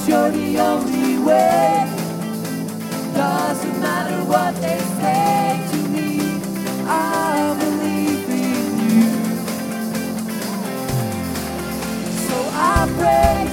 Cause you're the only way. Doesn't matter what they say to me, I believe in you. So I pray.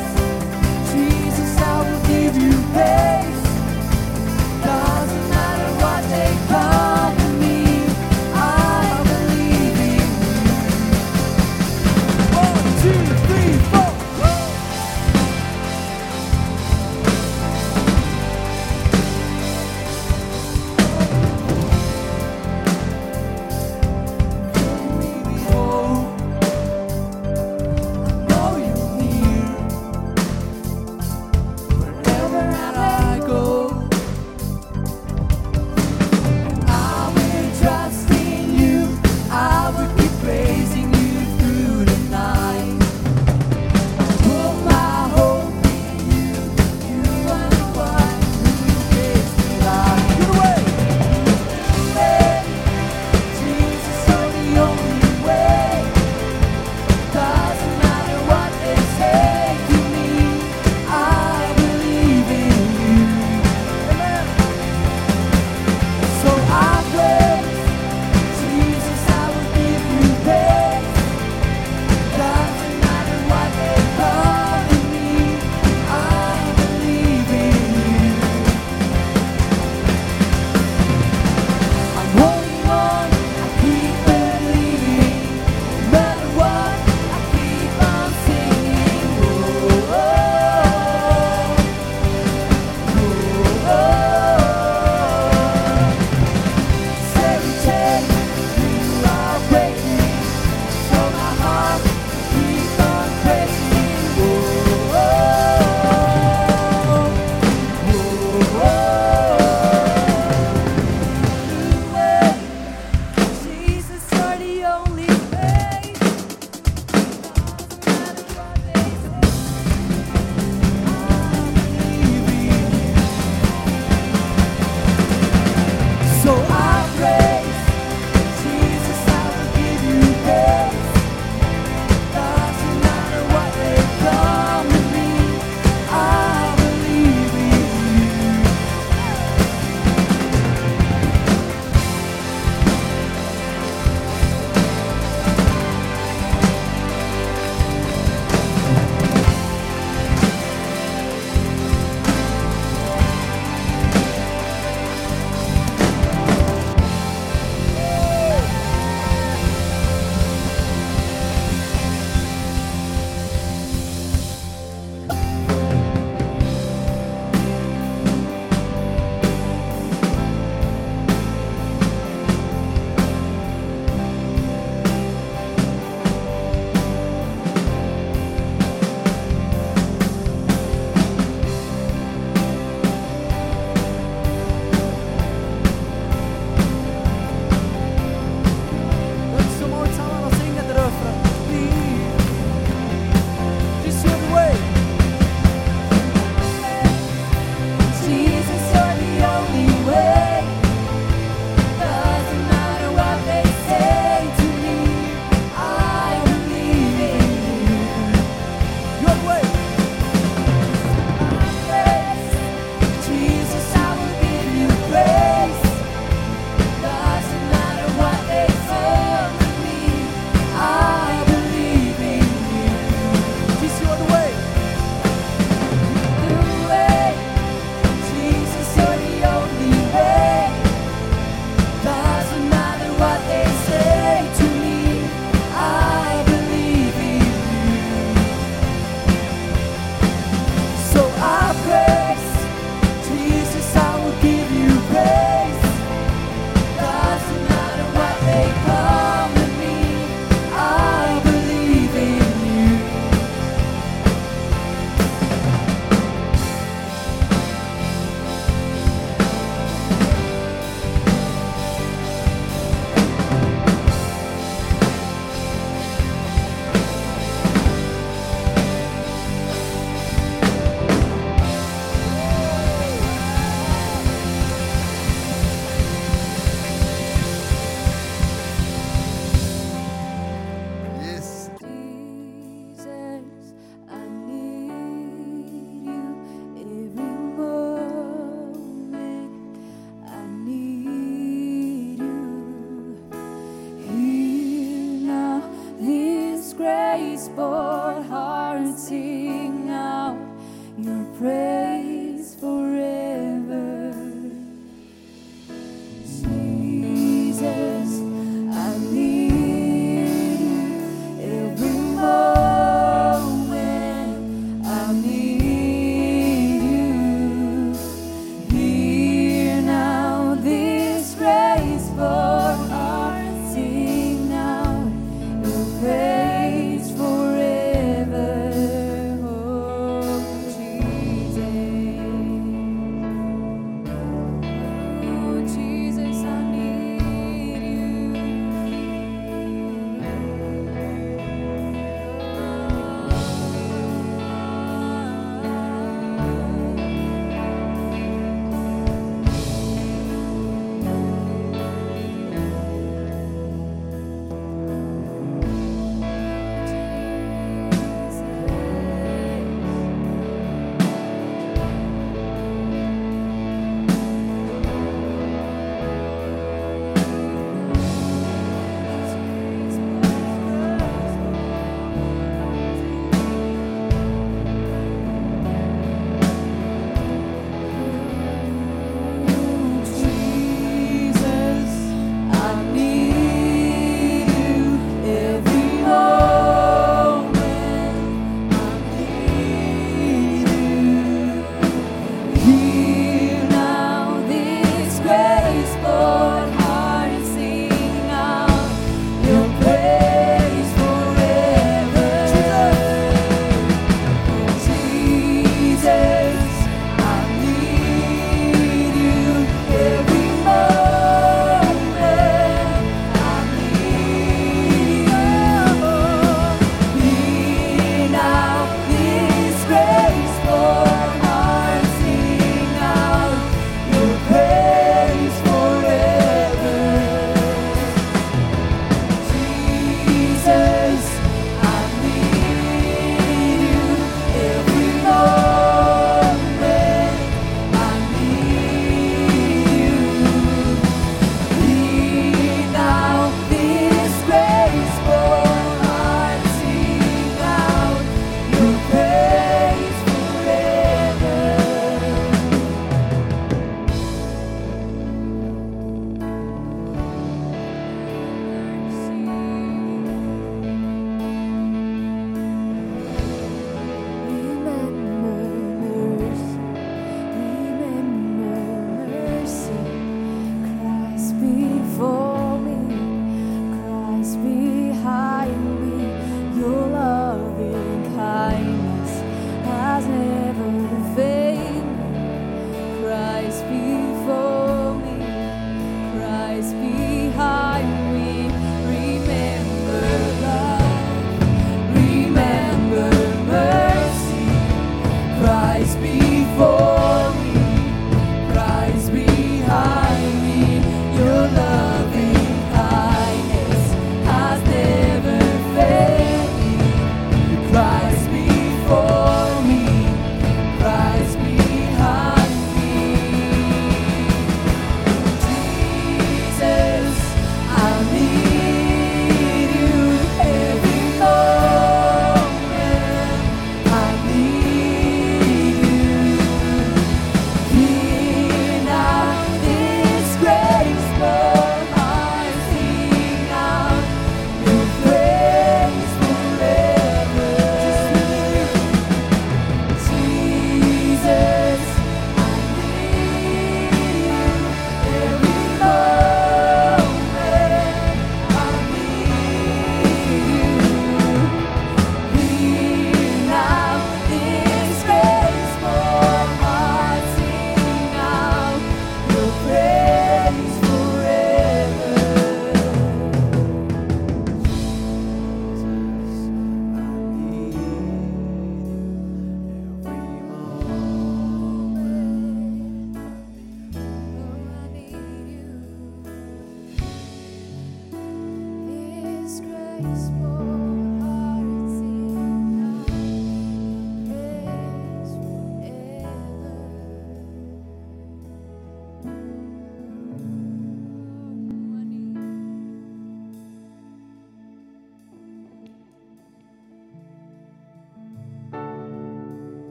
eyes.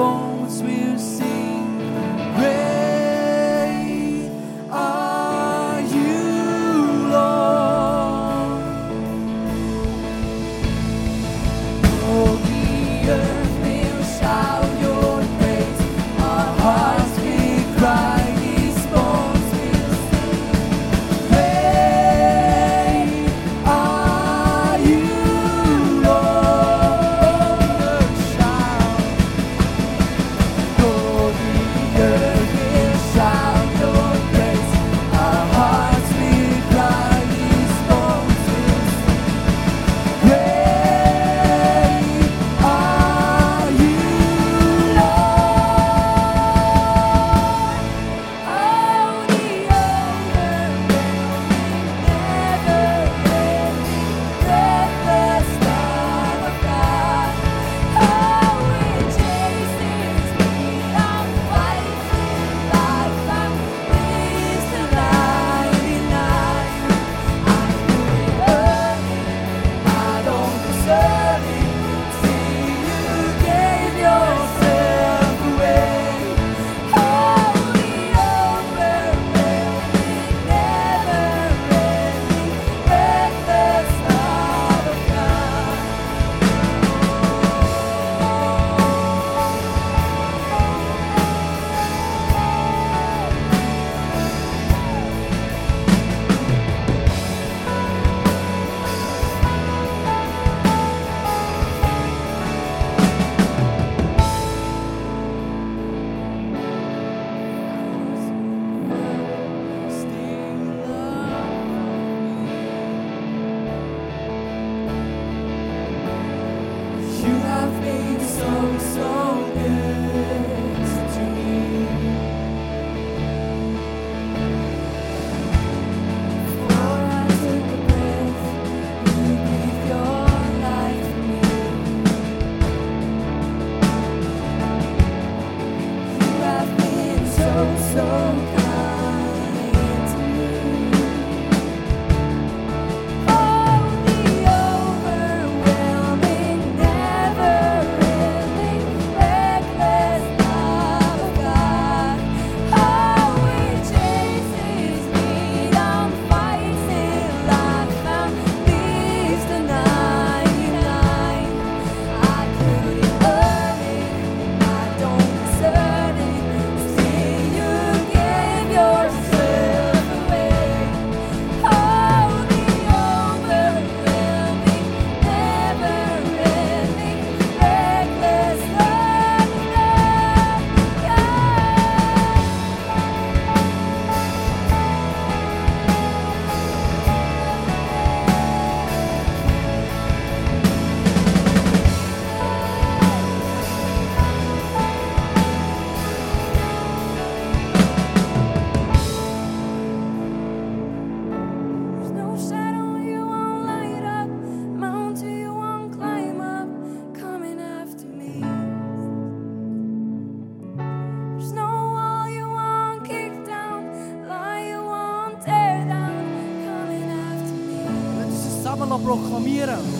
born. Proklamieren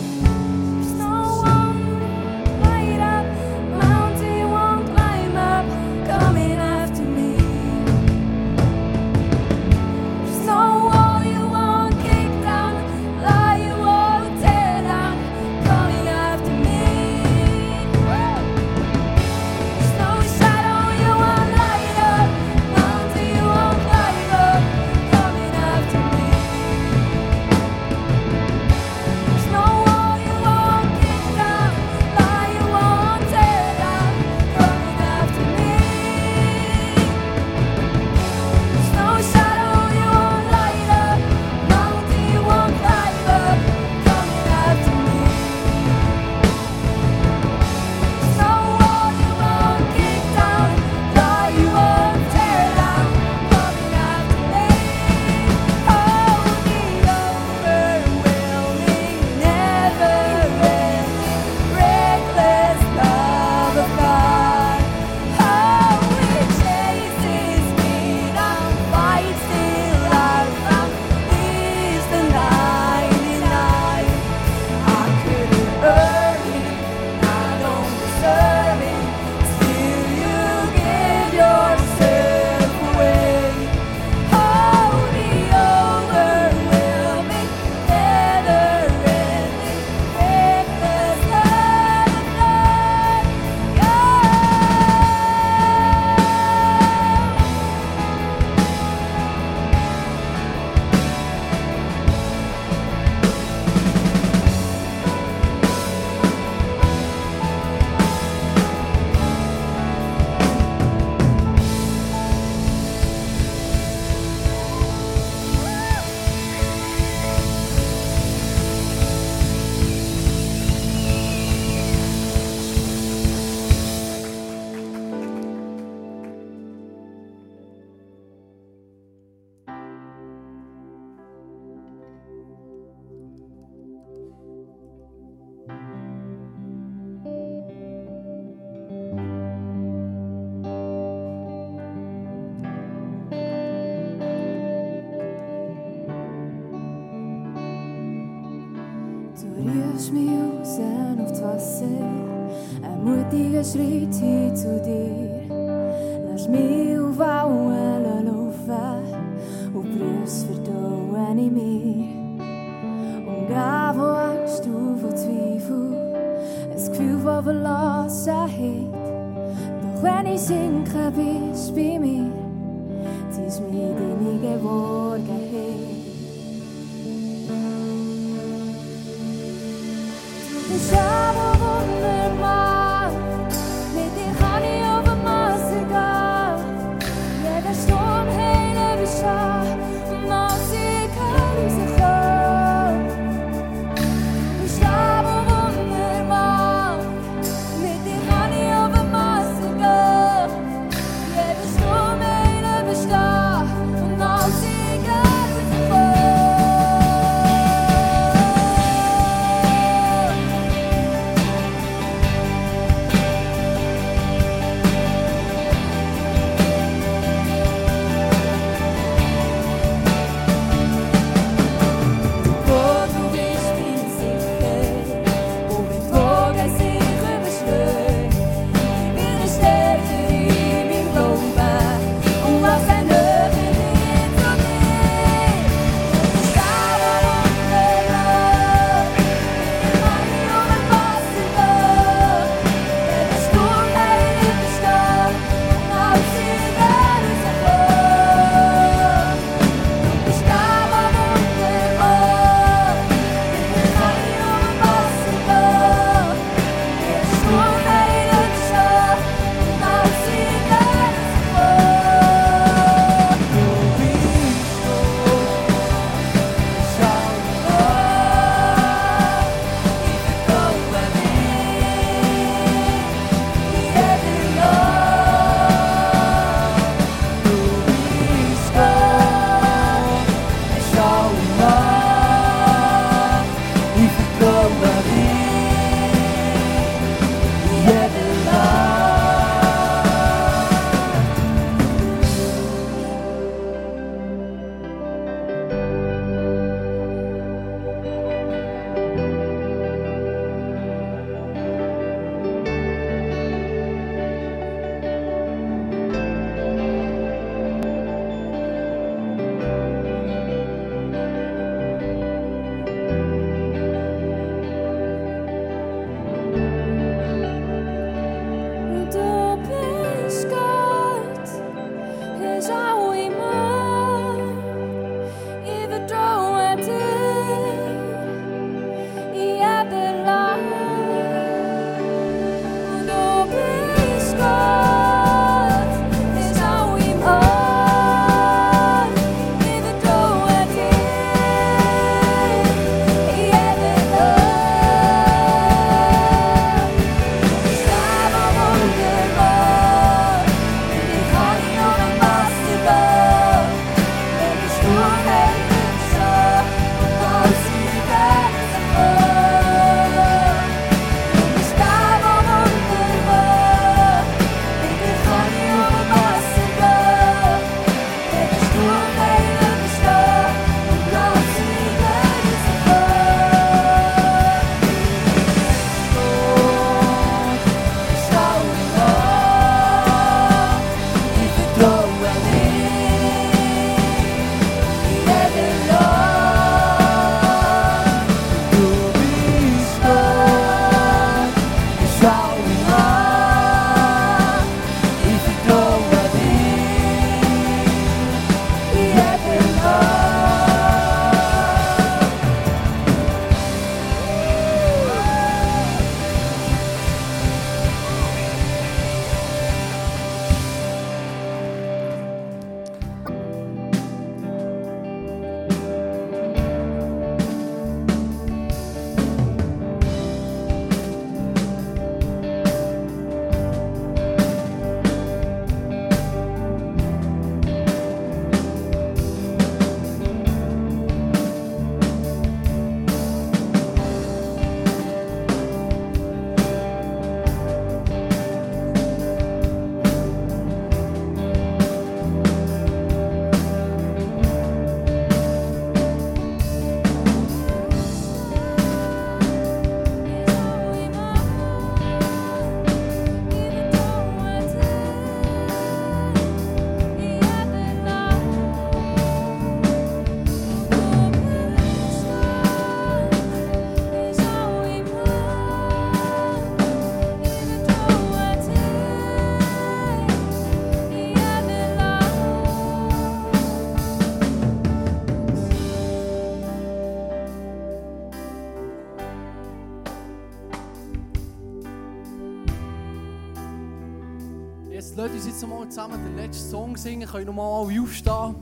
zusammen den letzten Song singen, können nochmal alle aufstehen,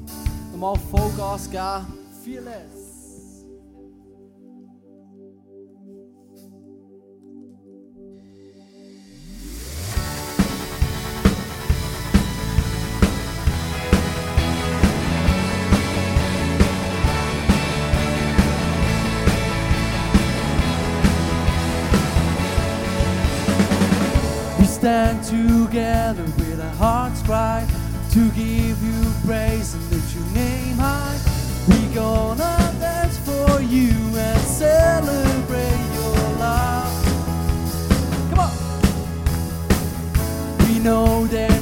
nochmal Vollgas geben. We stand together hearts cry to give you praise and lift your name high. We gonna dance for you and celebrate your love. Come on. We know that